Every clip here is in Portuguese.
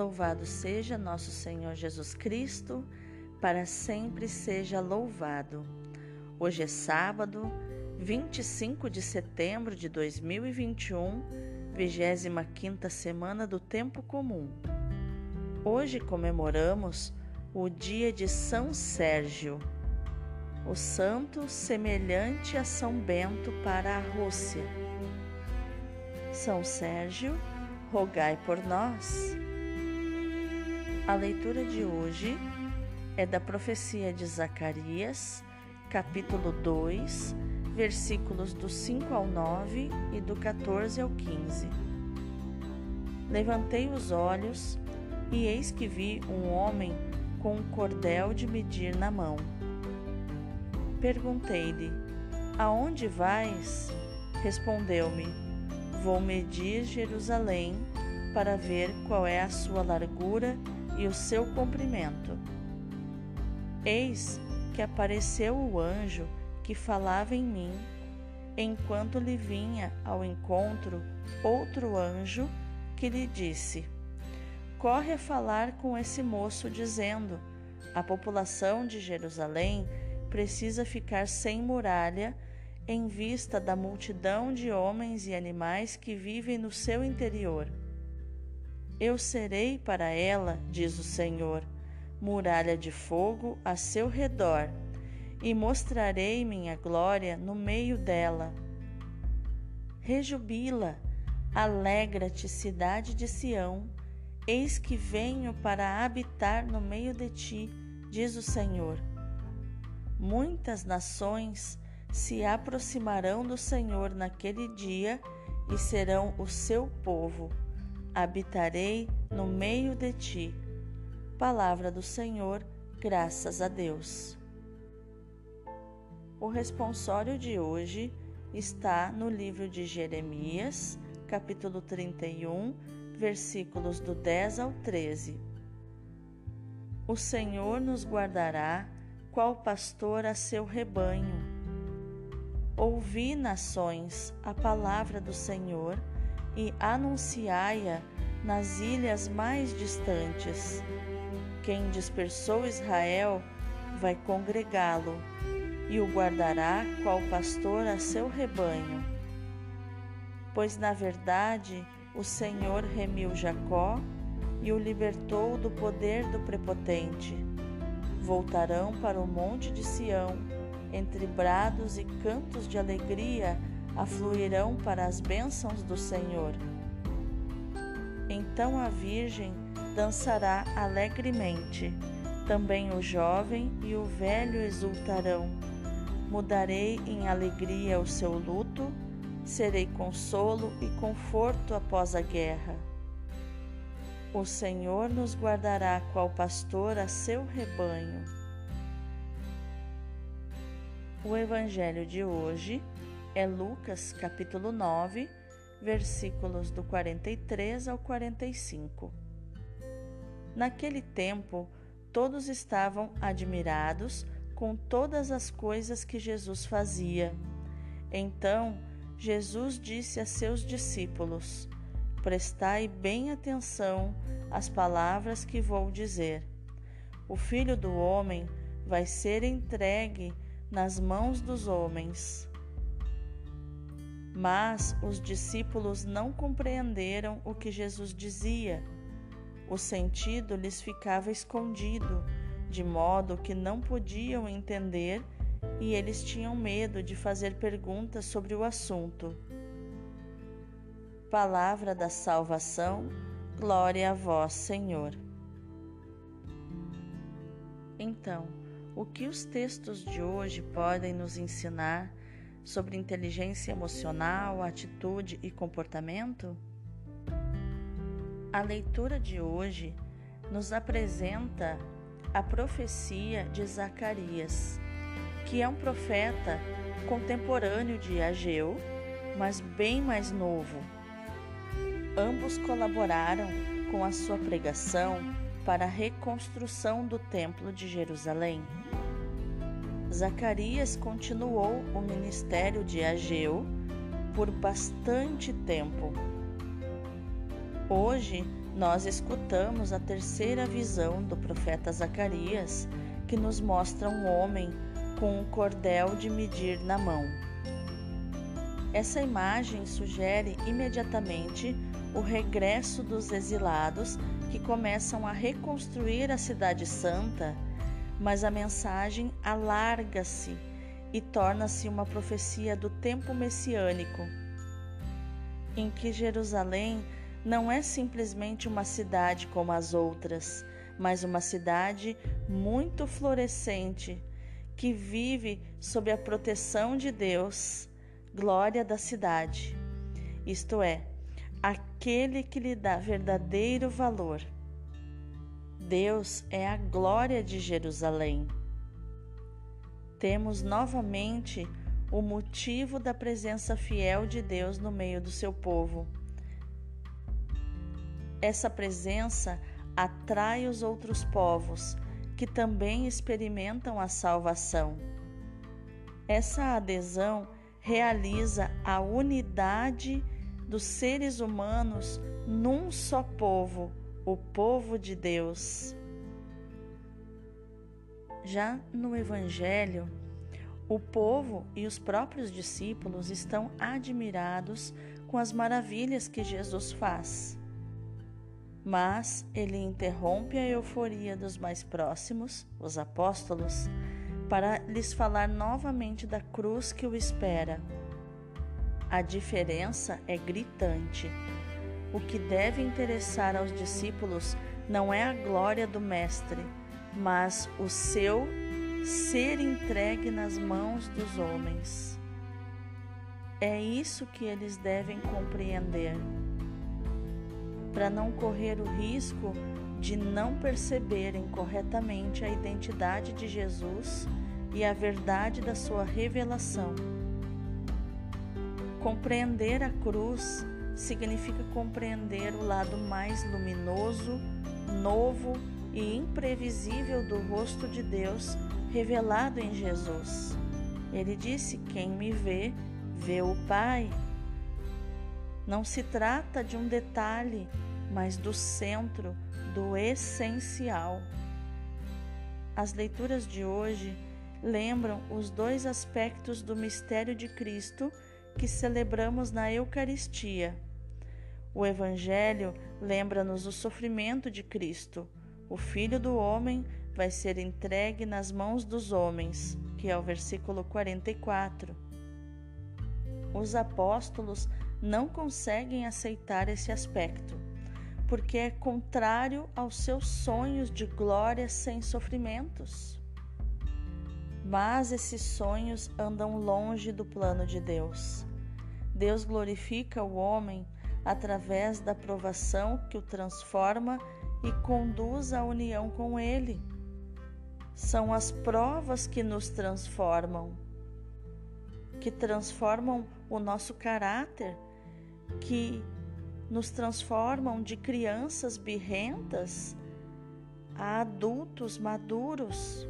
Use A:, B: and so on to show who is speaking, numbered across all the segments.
A: Louvado seja nosso Senhor Jesus Cristo, para sempre seja louvado. Hoje é sábado, 25 de setembro de 2021, 25 semana do Tempo Comum. Hoje comemoramos o dia de São Sérgio, o santo semelhante a São Bento para a Rússia. São Sérgio, rogai por nós. A leitura de hoje é da profecia de Zacarias, capítulo 2, versículos do 5 ao 9 e do 14 ao 15. Levantei os olhos e eis que vi um homem com um cordel de medir na mão. Perguntei-lhe: Aonde vais? Respondeu-me: Vou medir Jerusalém para ver qual é a sua largura e o seu comprimento. Eis que apareceu o anjo que falava em mim, enquanto lhe vinha ao encontro outro anjo que lhe disse: Corre a falar com esse moço, dizendo: A população de Jerusalém precisa ficar sem muralha em vista da multidão de homens e animais que vivem no seu interior. Eu serei para ela, diz o Senhor, muralha de fogo a seu redor, e mostrarei minha glória no meio dela. Rejubila, alegra-te, cidade de Sião, eis que venho para habitar no meio de ti, diz o Senhor. Muitas nações se aproximarão do Senhor naquele dia e serão o seu povo habitarei no meio de ti. Palavra do Senhor, graças a Deus. O responsório de hoje está no livro de Jeremias, capítulo 31, versículos do 10 ao 13. O Senhor nos guardará, qual pastor a seu rebanho. Ouvi, nações, a palavra do Senhor e anunciai-a nas ilhas mais distantes. Quem dispersou Israel vai congregá-lo e o guardará qual pastor a seu rebanho. Pois na verdade o Senhor remiu Jacó e o libertou do poder do prepotente. Voltarão para o monte de Sião, entre brados e cantos de alegria afluirão para as bênçãos do Senhor. Então a Virgem dançará alegremente, também o jovem e o velho exultarão. Mudarei em alegria o seu luto, serei consolo e conforto após a guerra. O Senhor nos guardará qual pastor a seu rebanho. O Evangelho de hoje é Lucas capítulo 9, versículos do 43 ao 45. Naquele tempo, todos estavam admirados com todas as coisas que Jesus fazia. Então, Jesus disse a seus discípulos: Prestai bem atenção às palavras que vou dizer. O filho do homem vai ser entregue nas mãos dos homens. Mas os discípulos não compreenderam o que Jesus dizia. O sentido lhes ficava escondido, de modo que não podiam entender e eles tinham medo de fazer perguntas sobre o assunto. Palavra da salvação, glória a vós, Senhor. Então, o que os textos de hoje podem nos ensinar sobre inteligência emocional, atitude e comportamento? A leitura de hoje nos apresenta a profecia de Zacarias, que é um profeta contemporâneo de Ageu, mas bem mais novo. Ambos colaboraram com a sua pregação para a reconstrução do Templo de Jerusalém. Zacarias continuou o ministério de Ageu por bastante tempo. Hoje nós escutamos a terceira visão do profeta Zacarias, que nos mostra um homem com um cordel de medir na mão. Essa imagem sugere imediatamente o regresso dos exilados que começam a reconstruir a Cidade Santa, mas a mensagem alarga-se e torna-se uma profecia do tempo messiânico, em que Jerusalém não é simplesmente uma cidade como as outras, mas uma cidade muito florescente que vive sob a proteção de Deus, glória da cidade. Isto é, aquele que lhe dá verdadeiro valor. Deus é a glória de Jerusalém. Temos novamente o motivo da presença fiel de Deus no meio do seu povo. Essa presença atrai os outros povos que também experimentam a salvação. Essa adesão realiza a unidade dos seres humanos num só povo, o povo de Deus. Já no Evangelho, o povo e os próprios discípulos estão admirados com as maravilhas que Jesus faz. Mas ele interrompe a euforia dos mais próximos, os apóstolos, para lhes falar novamente da cruz que o espera. A diferença é gritante. O que deve interessar aos discípulos não é a glória do Mestre, mas o seu ser entregue nas mãos dos homens. É isso que eles devem compreender para não correr o risco de não perceberem corretamente a identidade de Jesus e a verdade da sua revelação. Compreender a cruz significa compreender o lado mais luminoso, novo e imprevisível do rosto de Deus revelado em Jesus. Ele disse: Quem me vê, vê o Pai. Não se trata de um detalhe, mas do centro, do essencial. As leituras de hoje lembram os dois aspectos do mistério de Cristo que celebramos na Eucaristia. O Evangelho lembra-nos o sofrimento de Cristo. O Filho do Homem vai ser entregue nas mãos dos homens, que é o versículo 44. Os apóstolos não conseguem aceitar esse aspecto, porque é contrário aos seus sonhos de glória sem sofrimentos. Mas esses sonhos andam longe do plano de Deus. Deus glorifica o homem através da provação que o transforma e conduz à união com Ele. São as provas que nos transformam, que transformam o nosso caráter que nos transformam de crianças birrentas a adultos maduros.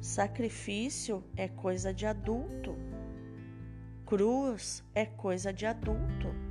A: Sacrifício é coisa de adulto. Cruz é coisa de adulto.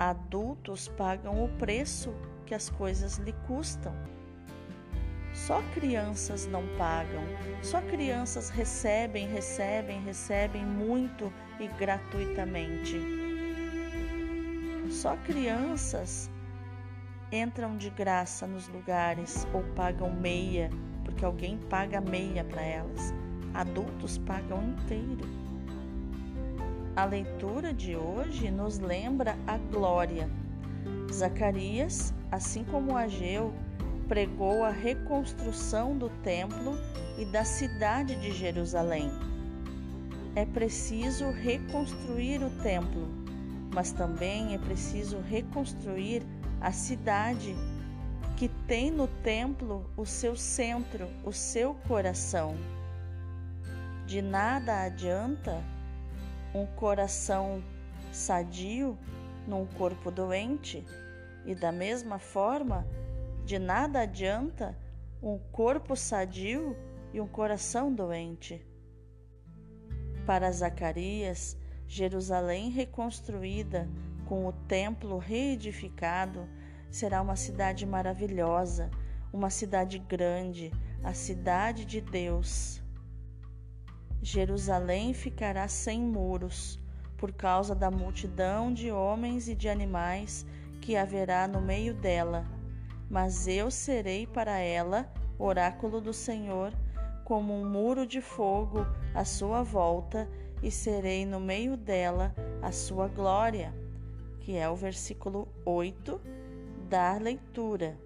A: Adultos pagam o preço que as coisas lhe custam. Só crianças não pagam, só crianças recebem, recebem, recebem muito e gratuitamente. Só crianças entram de graça nos lugares ou pagam meia, porque alguém paga meia para elas. Adultos pagam inteiro. A leitura de hoje nos lembra a glória. Zacarias, assim como Ageu, pregou a reconstrução do templo e da cidade de Jerusalém. É preciso reconstruir o templo, mas também é preciso reconstruir a cidade que tem no templo o seu centro, o seu coração. De nada adianta um coração sadio num corpo doente, e da mesma forma, de nada adianta um corpo sadio e um coração doente. Para Zacarias, Jerusalém reconstruída, com o templo reedificado, será uma cidade maravilhosa, uma cidade grande, a cidade de Deus. Jerusalém ficará sem muros, por causa da multidão de homens e de animais que haverá no meio dela. Mas eu serei para ela, oráculo do Senhor, como um muro de fogo à sua volta, e serei no meio dela a sua glória, que é o versículo 8 da leitura.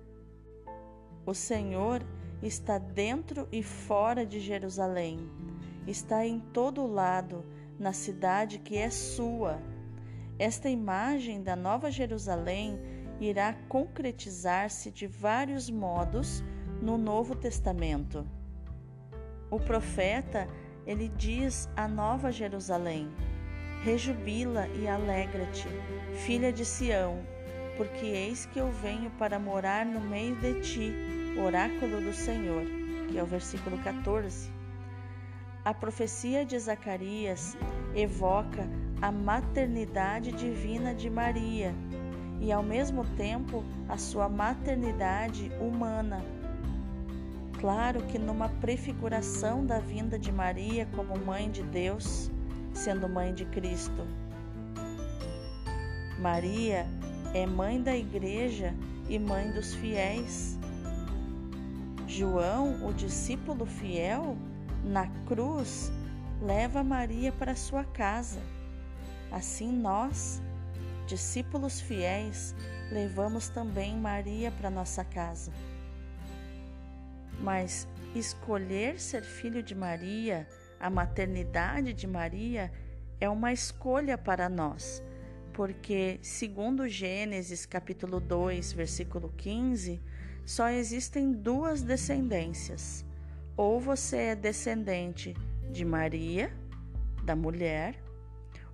A: O Senhor está dentro e fora de Jerusalém, está em todo lado, na cidade que é sua. Esta imagem da Nova Jerusalém irá concretizar-se de vários modos no Novo Testamento. O profeta, ele diz à Nova Jerusalém: Rejubila e alegra-te, filha de Sião, porque eis que eu venho para morar no meio de ti, oráculo do Senhor, que é o versículo 14. A profecia de Zacarias evoca a maternidade divina de Maria e, ao mesmo tempo, a sua maternidade humana. Claro que, numa prefiguração da vinda de Maria como mãe de Deus, sendo mãe de Cristo. Maria é mãe da igreja e mãe dos fiéis. João, o discípulo fiel, na cruz, leva Maria para sua casa. Assim nós, discípulos fiéis, levamos também Maria para nossa casa. Mas escolher ser filho de Maria, a maternidade de Maria, é uma escolha para nós, porque, segundo Gênesis capítulo 2, versículo 15, só existem duas descendências ou você é descendente de Maria, da mulher,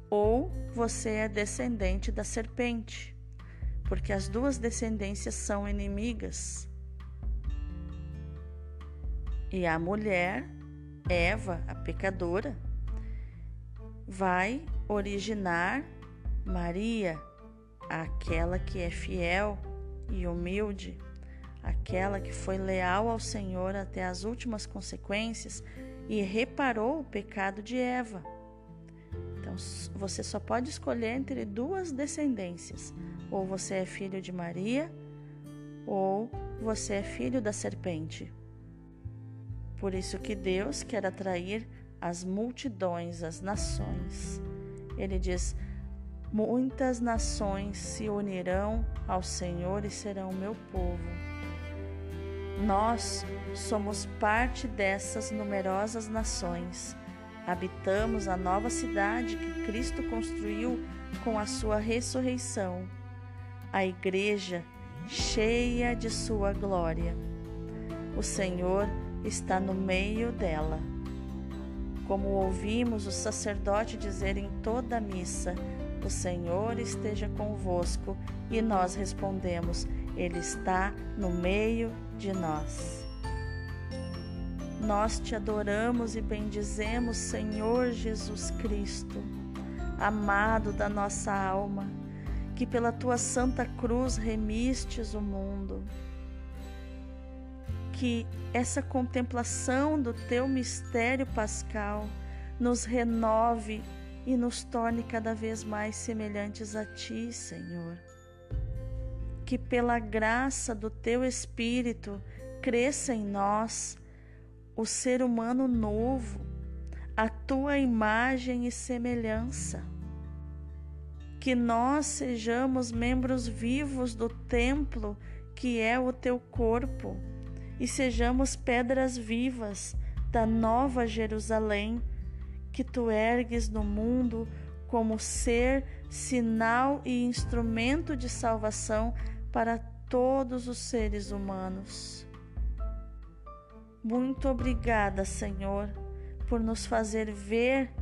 A: ou você é descendente da serpente, porque as duas descendências são inimigas. E a mulher, Eva, a pecadora, vai originar Maria, aquela que é fiel e humilde aquela que foi leal ao Senhor até as últimas consequências e reparou o pecado de Eva. Então, você só pode escolher entre duas descendências: ou você é filho de Maria, ou você é filho da serpente. Por isso que Deus quer atrair as multidões, as nações. Ele diz: Muitas nações se unirão ao Senhor e serão meu povo. Nós somos parte dessas numerosas nações. Habitamos a nova cidade que Cristo construiu com a sua ressurreição, a igreja cheia de sua glória. O Senhor está no meio dela. Como ouvimos o sacerdote dizer em toda a missa, o Senhor esteja convosco, e nós respondemos: Ele está no meio de nós. Nós te adoramos e bendizemos, Senhor Jesus Cristo, amado da nossa alma, que pela tua santa cruz remistes o mundo. Que essa contemplação do teu mistério pascal nos renove e nos torne cada vez mais semelhantes a ti, Senhor que pela graça do teu Espírito cresça em nós o ser humano novo, a tua imagem e semelhança. Que nós sejamos membros vivos do templo que é o teu corpo e sejamos pedras vivas da nova Jerusalém que tu ergues no mundo como ser, sinal e instrumento de salvação para todos os seres humanos. Muito obrigada, Senhor, por nos fazer ver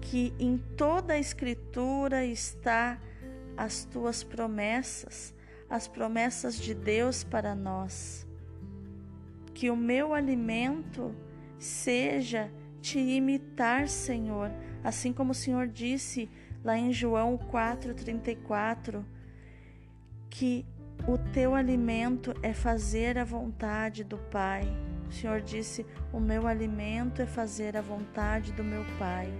A: que em toda a Escritura está as tuas promessas, as promessas de Deus para nós. Que o meu alimento seja te imitar, Senhor, assim como o Senhor disse lá em João 4:34, que o teu alimento é fazer a vontade do Pai. O Senhor disse: O meu alimento é fazer a vontade do meu Pai.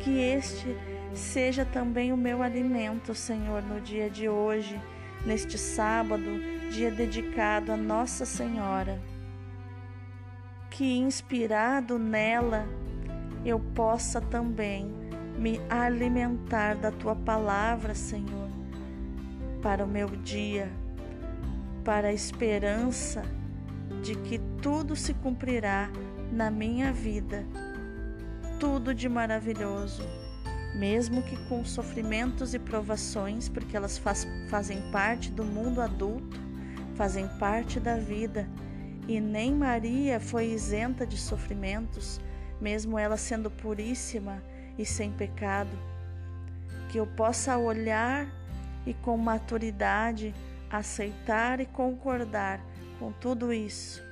A: Que este seja também o meu alimento, Senhor, no dia de hoje, neste sábado, dia dedicado a Nossa Senhora. Que inspirado nela eu possa também me alimentar da tua palavra, Senhor para o meu dia, para a esperança de que tudo se cumprirá na minha vida, tudo de maravilhoso, mesmo que com sofrimentos e provações, porque elas faz, fazem parte do mundo adulto, fazem parte da vida, e nem Maria foi isenta de sofrimentos, mesmo ela sendo puríssima e sem pecado. Que eu possa olhar e com maturidade aceitar e concordar com tudo isso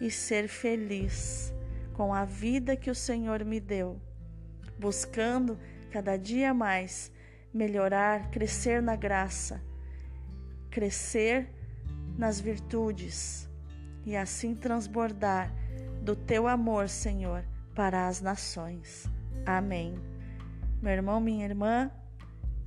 A: e ser feliz com a vida que o Senhor me deu, buscando cada dia mais melhorar, crescer na graça, crescer nas virtudes e assim transbordar do teu amor, Senhor, para as nações. Amém. Meu irmão, minha irmã,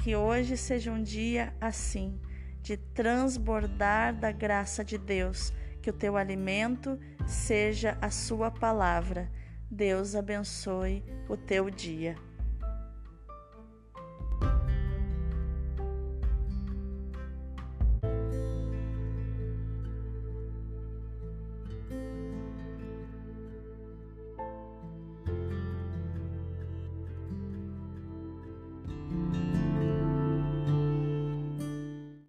A: que hoje seja um dia assim, de transbordar da graça de Deus, que o teu alimento seja a sua palavra. Deus abençoe o teu dia.